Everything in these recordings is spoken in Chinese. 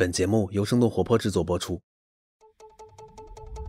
本节目由生动活泼制作播出。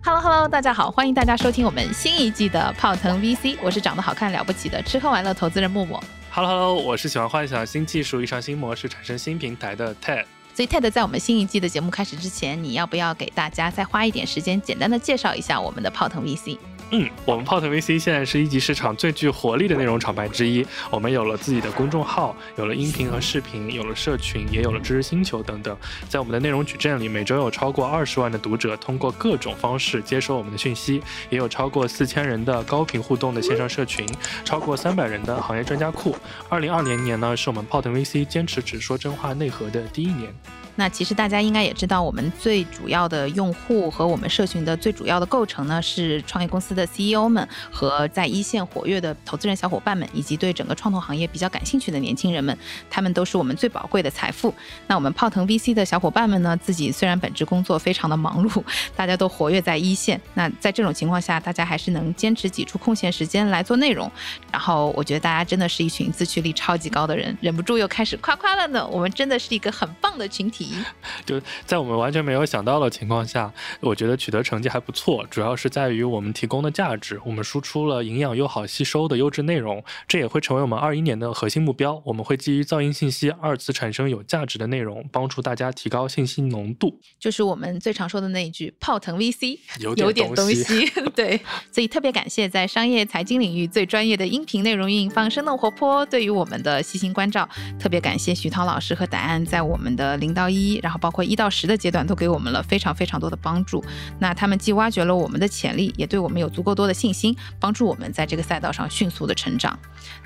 Hello Hello，大家好，欢迎大家收听我们新一季的泡腾 VC，我是长得好看了不起的吃喝玩乐投资人木木。Hello Hello，我是喜欢幻想新技术、遇上新模式、产生新平台的 Ted。所以 TED 在我们新一季的节目开始之前，你要不要给大家再花一点时间，简单的介绍一下我们的泡腾 VC？嗯，我们泡腾 VC 现在是一级市场最具活力的内容厂牌之一。我们有了自己的公众号，有了音频和视频，有了社群，也有了知识星球等等。在我们的内容矩阵里，每周有超过二十万的读者通过各种方式接收我们的讯息，也有超过四千人的高频互动的线上社群，超过三百人的行业专家库。二零二零年呢，是我们泡腾 VC 坚持只说真话内核的第一年。那其实大家应该也知道，我们最主要的用户和我们社群的最主要的构成呢，是创业公司的 CEO 们和在一线活跃的投资人小伙伴们，以及对整个创投行业比较感兴趣的年轻人们，他们都是我们最宝贵的财富。那我们泡腾 VC 的小伙伴们呢，自己虽然本职工作非常的忙碌，大家都活跃在一线，那在这种情况下，大家还是能坚持挤出空闲时间来做内容。然后我觉得大家真的是一群自驱力超级高的人，忍不住又开始夸夸了呢。我们真的是一个很棒的群体。就在我们完全没有想到的情况下，我觉得取得成绩还不错，主要是在于我们提供的价值，我们输出了营养又好吸收的优质内容，这也会成为我们二一年的核心目标。我们会基于噪音信息二次产生有价值的内容，帮助大家提高信息浓度。就是我们最常说的那一句“泡腾 VC”，有有点东西西。对，所以特别感谢在商业财经领域最专业的音频内容运营方生动活泼对于我们的细心关照。特别感谢徐涛老师和答案在我们的零到一，然后包括一到十的阶段都给我们了非常非常多的帮助。那他们既挖掘了我们的潜力，也对我们有足够多的信心，帮助我们在这个赛道上迅速的成长。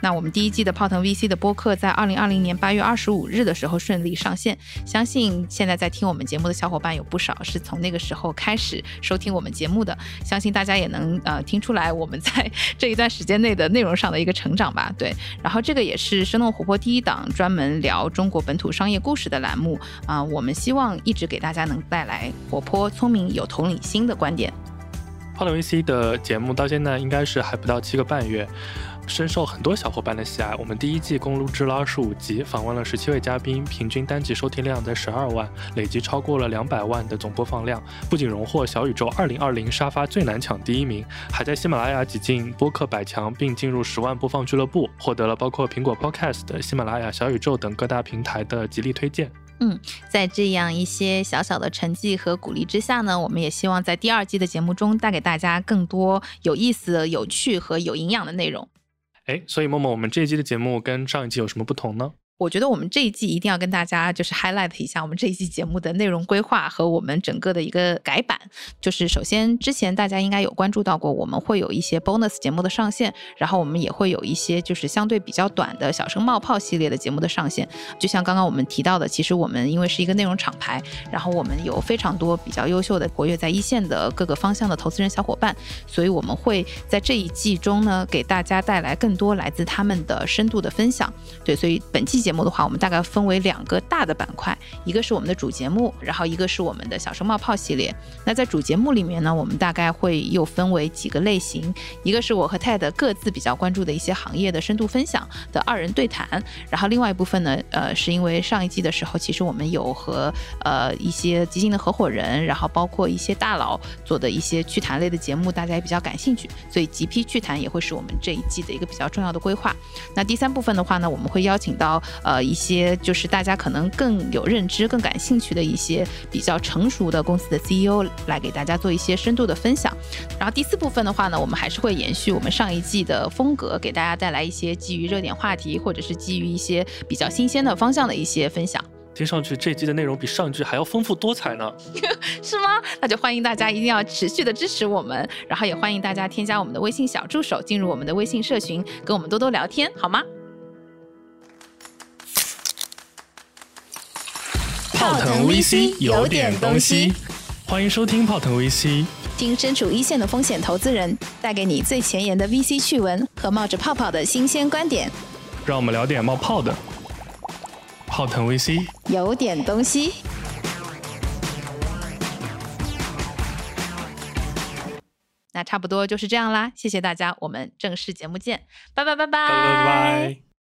那我们第一季的泡腾 VC 的播客在二零二零年八月二十五日的时候顺利上线，相信现在在听我们节目的小伙伴有不少是从那个时候开始收听我们节目的，相信大家也能呃听出来我们在 这一段时间内的内容上的一个成长吧。对，然后这个也是生动活泼第一档专门聊中国本土商业故事的栏目啊、啊我们希望一直给大家能带来活泼、聪明、有同理心的观点。泡腾 VC 的节目到现在应该是还不到七个半月。深受很多小伙伴的喜爱。我们第一季共录制了二十五集，访问了十七位嘉宾，平均单集收听量在十二万，累计超过了两百万的总播放量。不仅荣获小宇宙二零二零沙发最难抢第一名，还在喜马拉雅挤进播客百强，并进入十万播放俱乐部，获得了包括苹果 Podcast、喜马拉雅、小宇宙等各大平台的极力推荐。嗯在这样一些小小的成绩和鼓励之下呢，我们也希望在第二季的节目中带给大家更多有意思、有趣和有营养的内容。哎，所以默默，我们这一季的节目跟上一季有什么不同呢？我觉得我们这一季一定要跟大家就是 highlight 一下我们这一季节目的内容规划和我们整个的一个改版。就是首先之前大家应该有关注到过，我们会有一些 bonus 节目的上线，然后我们也会有一些就是相对比较短的小声冒泡系列的节目的上线。就像刚刚我们提到的，其实我们因为是一个内容厂牌，然后我们有非常多比较优秀的活跃在一线的各个方向的投资人小伙伴，所以我们会在这一季中呢，给大家带来更多来自他们的深度的分享。对，所以本期节目的话，我们大概分为两个大的板块，一个是我们的主节目，然后一个是我们的小声冒泡系列。那在主节目里面呢，我们大概会又分为几个类型，一个是我和 TED 各自比较关注的一些行业的深度分享的二人对谈，然后另外一部分呢，呃，是因为上一季的时候，其实我们有和呃一些基金的合伙人，然后包括一些大佬做的一些趣谈类的节目，大家也比较感兴趣，所以 GP 趣谈也会是我们这一季的一个比较重要的规划。那第三部分的话呢，我们会邀请到呃一些就是大家可能更有认知、更感兴趣的一些比较成熟的公司的 CEO 来给大家做一些深度的分享。然后第四部分的话呢，我们还是会延续我们上一季的风格，给大家带来一些基于热点话题或者是基于一些比较新鲜的方向的一些分享。听上去这季的内容比上季还要丰富多彩呢。是吗？那就欢迎大家一定要持续的支持我们，然后也欢迎大家添加我们的微信小助手，进入我们的微信社群，跟我们多多聊天，好吗？泡腾 vc 有点东西。欢迎收听泡腾 vc 听身处一线的风险投资人带给你最前沿的 vc 趣闻和冒着泡泡的新鲜观点。让我们聊点冒泡的。泡腾 vc 有点东西。那差不多就是这样啦谢谢大家我们正式节目见。拜拜。拜拜拜拜。